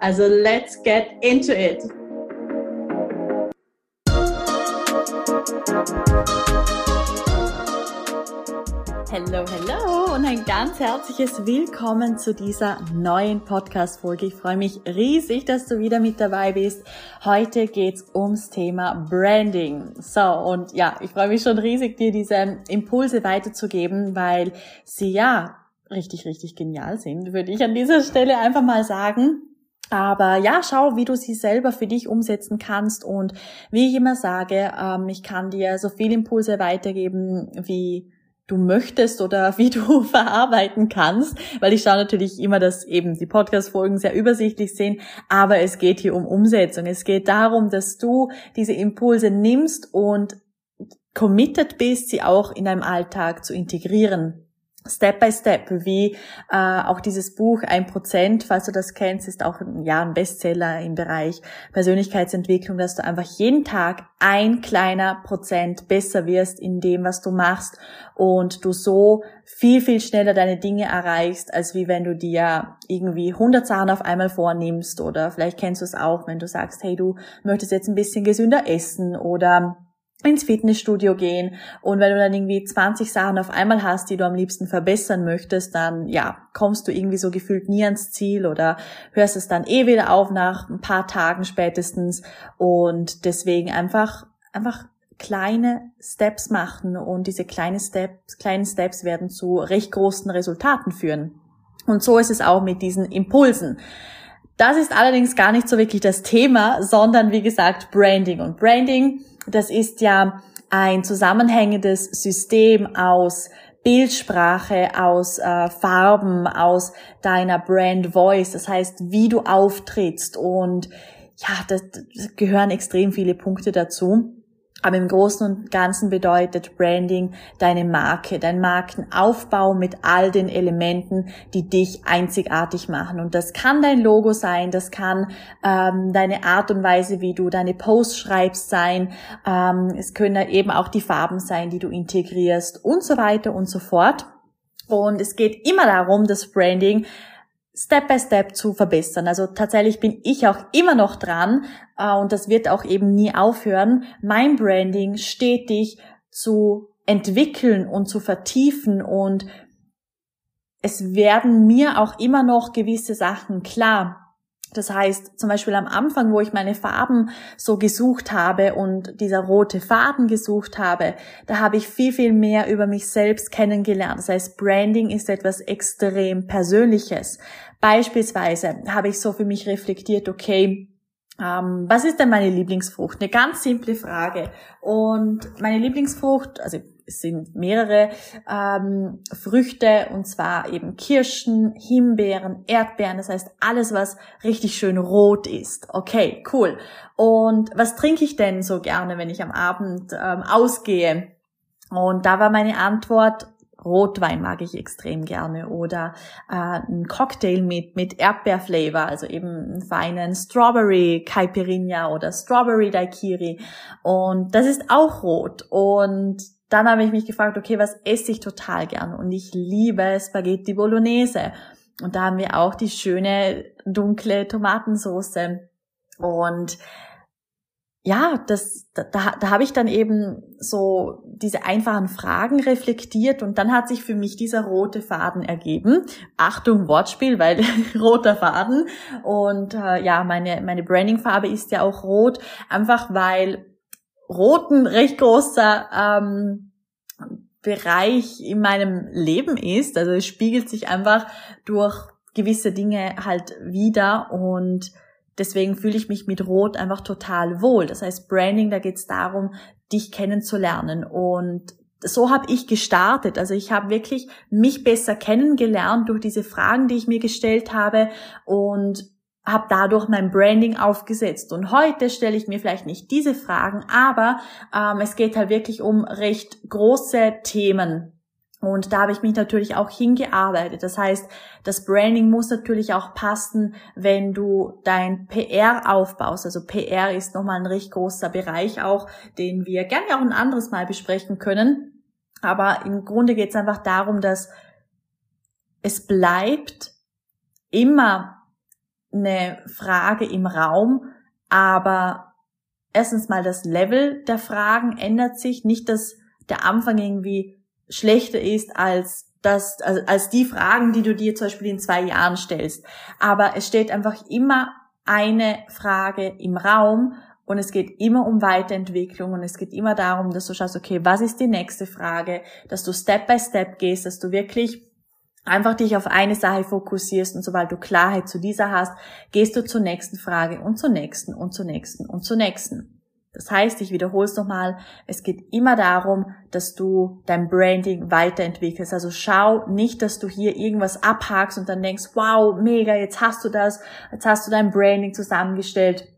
Also let's get into it! Hallo, hallo und ein ganz herzliches Willkommen zu dieser neuen Podcast-Folge. Ich freue mich riesig, dass du wieder mit dabei bist. Heute geht's ums Thema Branding. So, und ja, ich freue mich schon riesig, dir diese Impulse weiterzugeben, weil sie ja richtig, richtig genial sind, würde ich an dieser Stelle einfach mal sagen. Aber ja, schau, wie du sie selber für dich umsetzen kannst. Und wie ich immer sage, ähm, ich kann dir so viel Impulse weitergeben, wie du möchtest oder wie du verarbeiten kannst, weil ich schaue natürlich immer, dass eben die Podcast-Folgen sehr übersichtlich sind, aber es geht hier um Umsetzung. Es geht darum, dass du diese Impulse nimmst und committed bist, sie auch in deinem Alltag zu integrieren. Step by Step, wie äh, auch dieses Buch Ein Prozent, falls du das kennst, ist auch ja, ein Bestseller im Bereich Persönlichkeitsentwicklung, dass du einfach jeden Tag ein kleiner Prozent besser wirst in dem, was du machst und du so viel, viel schneller deine Dinge erreichst, als wie wenn du dir irgendwie 100 Sachen auf einmal vornimmst oder vielleicht kennst du es auch, wenn du sagst, hey, du möchtest jetzt ein bisschen gesünder essen oder ins Fitnessstudio gehen und wenn du dann irgendwie 20 Sachen auf einmal hast, die du am liebsten verbessern möchtest, dann ja, kommst du irgendwie so gefühlt nie ans Ziel oder hörst es dann eh wieder auf nach ein paar Tagen spätestens und deswegen einfach einfach kleine Steps machen und diese kleinen Steps, kleinen Steps werden zu recht großen Resultaten führen. Und so ist es auch mit diesen Impulsen. Das ist allerdings gar nicht so wirklich das Thema, sondern wie gesagt Branding. Und Branding das ist ja ein zusammenhängendes System aus Bildsprache, aus äh, Farben, aus deiner Brand Voice, das heißt, wie du auftrittst und ja, das, das gehören extrem viele Punkte dazu. Aber im Großen und Ganzen bedeutet Branding deine Marke, dein Markenaufbau mit all den Elementen, die dich einzigartig machen. Und das kann dein Logo sein, das kann ähm, deine Art und Weise, wie du deine Posts schreibst, sein. Ähm, es können eben auch die Farben sein, die du integrierst und so weiter und so fort. Und es geht immer darum, das Branding Step by Step zu verbessern. Also tatsächlich bin ich auch immer noch dran äh, und das wird auch eben nie aufhören, mein Branding stetig zu entwickeln und zu vertiefen und es werden mir auch immer noch gewisse Sachen klar. Das heißt, zum Beispiel am Anfang, wo ich meine Farben so gesucht habe und dieser rote Faden gesucht habe, da habe ich viel, viel mehr über mich selbst kennengelernt. Das heißt, Branding ist etwas extrem Persönliches. Beispielsweise habe ich so für mich reflektiert, okay, ähm, was ist denn meine Lieblingsfrucht? Eine ganz simple Frage. Und meine Lieblingsfrucht, also sind mehrere ähm, Früchte und zwar eben Kirschen, Himbeeren, Erdbeeren, das heißt alles, was richtig schön rot ist. Okay, cool. Und was trinke ich denn so gerne, wenn ich am Abend ähm, ausgehe? Und da war meine Antwort Rotwein mag ich extrem gerne oder äh, ein Cocktail mit mit Erdbeerflavor, also eben einen feinen Strawberry Caipirinha oder Strawberry Daiquiri und das ist auch rot und dann habe ich mich gefragt, okay, was esse ich total gern? Und ich liebe Spaghetti Bolognese. Und da haben wir auch die schöne dunkle Tomatensauce. Und ja, das, da, da habe ich dann eben so diese einfachen Fragen reflektiert. Und dann hat sich für mich dieser rote Faden ergeben. Achtung, Wortspiel, weil roter Faden. Und äh, ja, meine, meine Branding-Farbe ist ja auch rot, einfach weil rot ein recht großer ähm, Bereich in meinem Leben ist. Also es spiegelt sich einfach durch gewisse Dinge halt wieder und Deswegen fühle ich mich mit Rot einfach total wohl. Das heißt, Branding, da geht es darum, dich kennenzulernen. Und so habe ich gestartet. Also ich habe wirklich mich besser kennengelernt durch diese Fragen, die ich mir gestellt habe und habe dadurch mein Branding aufgesetzt. Und heute stelle ich mir vielleicht nicht diese Fragen, aber ähm, es geht halt wirklich um recht große Themen. Und da habe ich mich natürlich auch hingearbeitet. Das heißt, das Branding muss natürlich auch passen, wenn du dein PR aufbaust. Also PR ist nochmal ein recht großer Bereich auch, den wir gerne auch ein anderes Mal besprechen können. Aber im Grunde geht es einfach darum, dass es bleibt immer eine Frage im Raum, aber erstens mal das Level der Fragen ändert sich, nicht dass der Anfang irgendwie schlechter ist als das, also als die Fragen, die du dir zum Beispiel in zwei Jahren stellst. Aber es steht einfach immer eine Frage im Raum und es geht immer um Weiterentwicklung und es geht immer darum, dass du schaust, okay, was ist die nächste Frage, dass du Step by Step gehst, dass du wirklich einfach dich auf eine Sache fokussierst und sobald du Klarheit zu dieser hast, gehst du zur nächsten Frage und zur nächsten und zur nächsten und zur nächsten. Das heißt, ich wiederhole es nochmal, es geht immer darum, dass du dein Branding weiterentwickelst. Also schau nicht, dass du hier irgendwas abhakst und dann denkst, wow, mega, jetzt hast du das, jetzt hast du dein Branding zusammengestellt.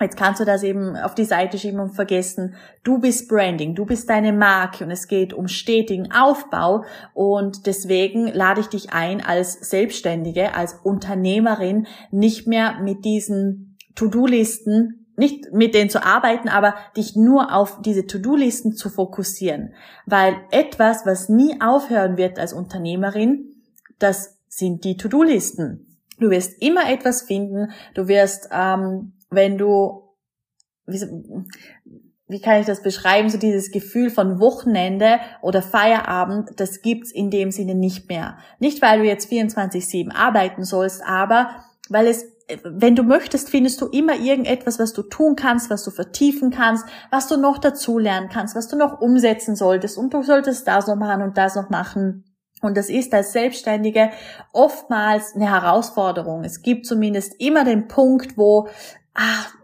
Jetzt kannst du das eben auf die Seite schieben und vergessen. Du bist Branding, du bist deine Marke und es geht um stetigen Aufbau und deswegen lade ich dich ein, als Selbstständige, als Unternehmerin nicht mehr mit diesen To-Do-Listen, nicht mit denen zu arbeiten, aber dich nur auf diese To-Do-Listen zu fokussieren. Weil etwas, was nie aufhören wird als Unternehmerin, das sind die To-Do-Listen. Du wirst immer etwas finden, du wirst ähm, wenn du, wie, wie kann ich das beschreiben, so dieses Gefühl von Wochenende oder Feierabend, das gibt's in dem Sinne nicht mehr. Nicht, weil du jetzt 24-7 arbeiten sollst, aber weil es wenn du möchtest, findest du immer irgendetwas, was du tun kannst, was du vertiefen kannst, was du noch dazulernen kannst, was du noch umsetzen solltest und du solltest das noch machen und das noch machen. Und das ist als Selbstständige oftmals eine Herausforderung. Es gibt zumindest immer den Punkt, wo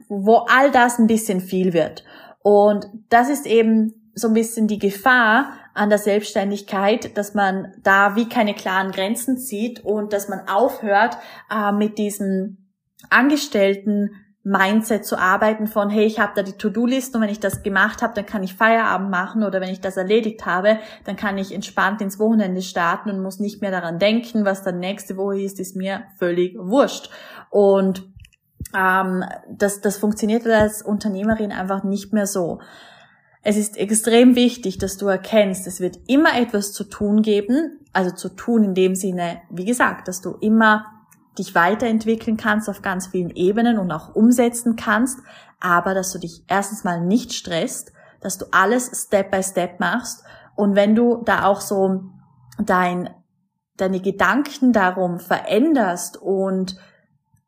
wo all das ein bisschen viel wird. Und das ist eben so ein bisschen die Gefahr an der Selbstständigkeit, dass man da wie keine klaren Grenzen zieht und dass man aufhört äh, mit diesem Angestellten Mindset zu arbeiten von, hey, ich habe da die To-Do-Liste und wenn ich das gemacht habe, dann kann ich Feierabend machen oder wenn ich das erledigt habe, dann kann ich entspannt ins Wochenende starten und muss nicht mehr daran denken, was dann nächste Woche ist, ist mir völlig wurscht. Und ähm, das, das funktioniert als Unternehmerin einfach nicht mehr so. Es ist extrem wichtig, dass du erkennst, es wird immer etwas zu tun geben, also zu tun in dem Sinne, wie gesagt, dass du immer dich weiterentwickeln kannst auf ganz vielen Ebenen und auch umsetzen kannst, aber dass du dich erstens mal nicht stresst, dass du alles Step by Step machst und wenn du da auch so dein, deine Gedanken darum veränderst und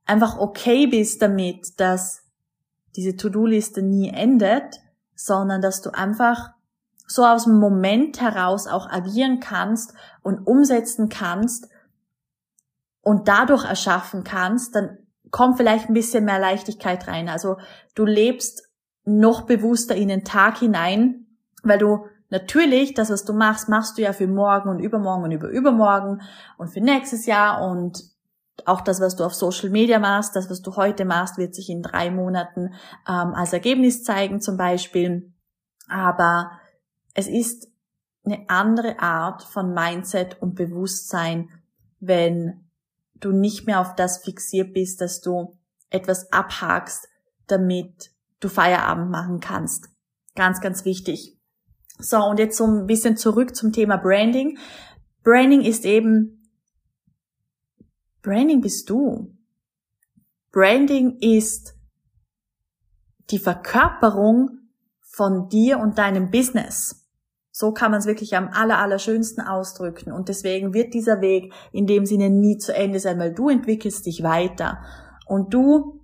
einfach okay bist damit, dass diese To-Do-Liste nie endet, sondern dass du einfach so aus dem Moment heraus auch agieren kannst und umsetzen kannst und dadurch erschaffen kannst, dann kommt vielleicht ein bisschen mehr Leichtigkeit rein. Also du lebst noch bewusster in den Tag hinein, weil du natürlich das, was du machst, machst du ja für morgen und übermorgen und über übermorgen und für nächstes Jahr und auch das, was du auf Social Media machst, das, was du heute machst, wird sich in drei Monaten ähm, als Ergebnis zeigen zum Beispiel. Aber es ist eine andere Art von Mindset und Bewusstsein, wenn du nicht mehr auf das fixiert bist, dass du etwas abhakst, damit du Feierabend machen kannst. Ganz, ganz wichtig. So, und jetzt so ein bisschen zurück zum Thema Branding. Branding ist eben Branding bist du. Branding ist die Verkörperung von dir und deinem Business. So kann man es wirklich am aller, aller schönsten ausdrücken. Und deswegen wird dieser Weg in dem Sinne nie zu Ende sein, weil du entwickelst dich weiter. Und du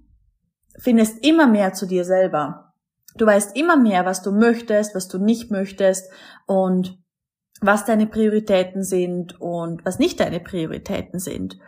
findest immer mehr zu dir selber. Du weißt immer mehr, was du möchtest, was du nicht möchtest und was deine Prioritäten sind und was nicht deine Prioritäten sind.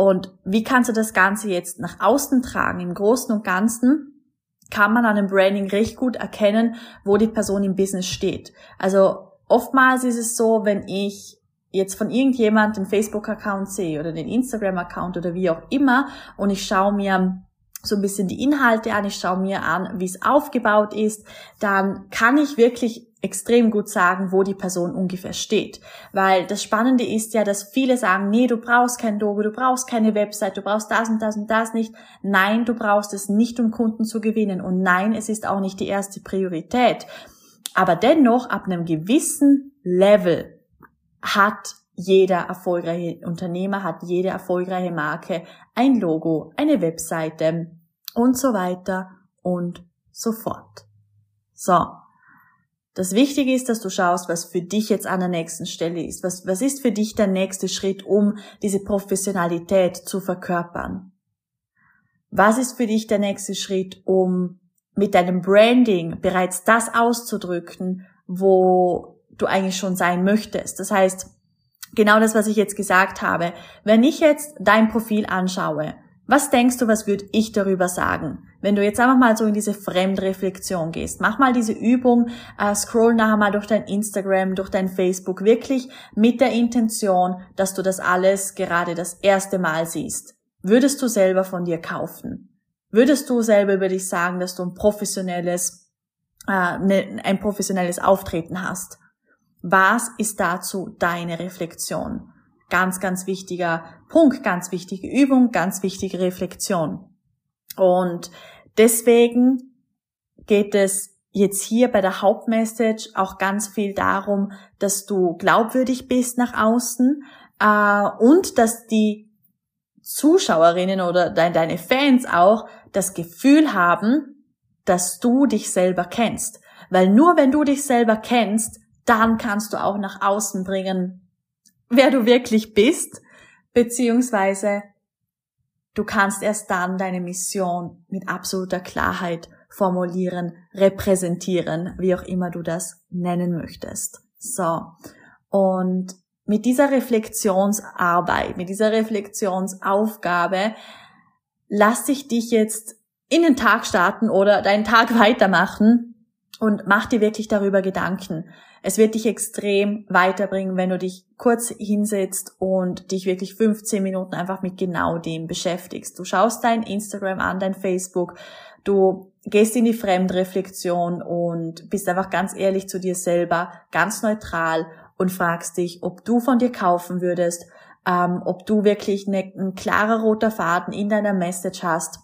Und wie kannst du das Ganze jetzt nach außen tragen? Im Großen und Ganzen kann man an dem Branding recht gut erkennen, wo die Person im Business steht. Also oftmals ist es so, wenn ich jetzt von irgendjemand den Facebook-Account sehe oder den Instagram-Account oder wie auch immer und ich schaue mir so ein bisschen die Inhalte an, ich schaue mir an, wie es aufgebaut ist, dann kann ich wirklich extrem gut sagen, wo die Person ungefähr steht. Weil das Spannende ist ja, dass viele sagen, nee, du brauchst kein Logo, du brauchst keine Website, du brauchst das und das und das nicht. Nein, du brauchst es nicht, um Kunden zu gewinnen. Und nein, es ist auch nicht die erste Priorität. Aber dennoch, ab einem gewissen Level hat jeder erfolgreiche Unternehmer, hat jede erfolgreiche Marke ein Logo, eine Webseite und so weiter und so fort. So. Das Wichtige ist, dass du schaust, was für dich jetzt an der nächsten Stelle ist. Was, was ist für dich der nächste Schritt, um diese Professionalität zu verkörpern? Was ist für dich der nächste Schritt, um mit deinem Branding bereits das auszudrücken, wo du eigentlich schon sein möchtest? Das heißt, genau das, was ich jetzt gesagt habe. Wenn ich jetzt dein Profil anschaue, was denkst du, was würde ich darüber sagen? Wenn du jetzt einfach mal so in diese Fremdreflexion gehst, mach mal diese Übung, äh, scroll nachher mal durch dein Instagram, durch dein Facebook, wirklich mit der Intention, dass du das alles gerade das erste Mal siehst. Würdest du selber von dir kaufen? Würdest du selber über dich sagen, dass du ein professionelles, äh, ne, ein professionelles Auftreten hast? Was ist dazu deine Reflexion? Ganz, ganz wichtiger Punkt, ganz wichtige Übung, ganz wichtige Reflexion. Und deswegen geht es jetzt hier bei der Hauptmessage auch ganz viel darum, dass du glaubwürdig bist nach außen äh, und dass die Zuschauerinnen oder deine Fans auch das Gefühl haben, dass du dich selber kennst. Weil nur wenn du dich selber kennst, dann kannst du auch nach außen bringen, wer du wirklich bist, beziehungsweise du kannst erst dann deine Mission mit absoluter Klarheit formulieren, repräsentieren, wie auch immer du das nennen möchtest. So. Und mit dieser Reflexionsarbeit, mit dieser Reflexionsaufgabe, lass ich dich jetzt in den Tag starten oder deinen Tag weitermachen und mach dir wirklich darüber Gedanken. Es wird dich extrem weiterbringen, wenn du dich kurz hinsetzt und dich wirklich 15 Minuten einfach mit genau dem beschäftigst. Du schaust dein Instagram an, dein Facebook, du gehst in die Fremdreflexion und bist einfach ganz ehrlich zu dir selber, ganz neutral und fragst dich, ob du von dir kaufen würdest, ähm, ob du wirklich ne, ein klarer roter Faden in deiner Message hast,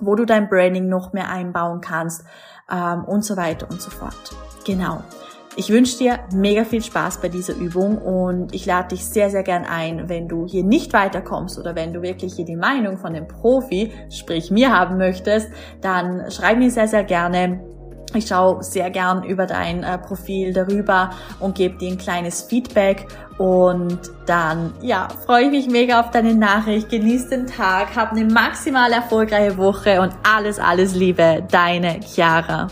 wo du dein Branding noch mehr einbauen kannst ähm, und so weiter und so fort. Genau. Ich wünsche dir mega viel Spaß bei dieser Übung und ich lade dich sehr, sehr gern ein, wenn du hier nicht weiterkommst oder wenn du wirklich hier die Meinung von dem Profi, sprich mir haben möchtest, dann schreib mir sehr, sehr gerne ich schaue sehr gern über dein äh, Profil darüber und gebe dir ein kleines Feedback und dann, ja, freue ich mich mega auf deine Nachricht. Genieß den Tag, hab eine maximal erfolgreiche Woche und alles, alles Liebe, deine Chiara.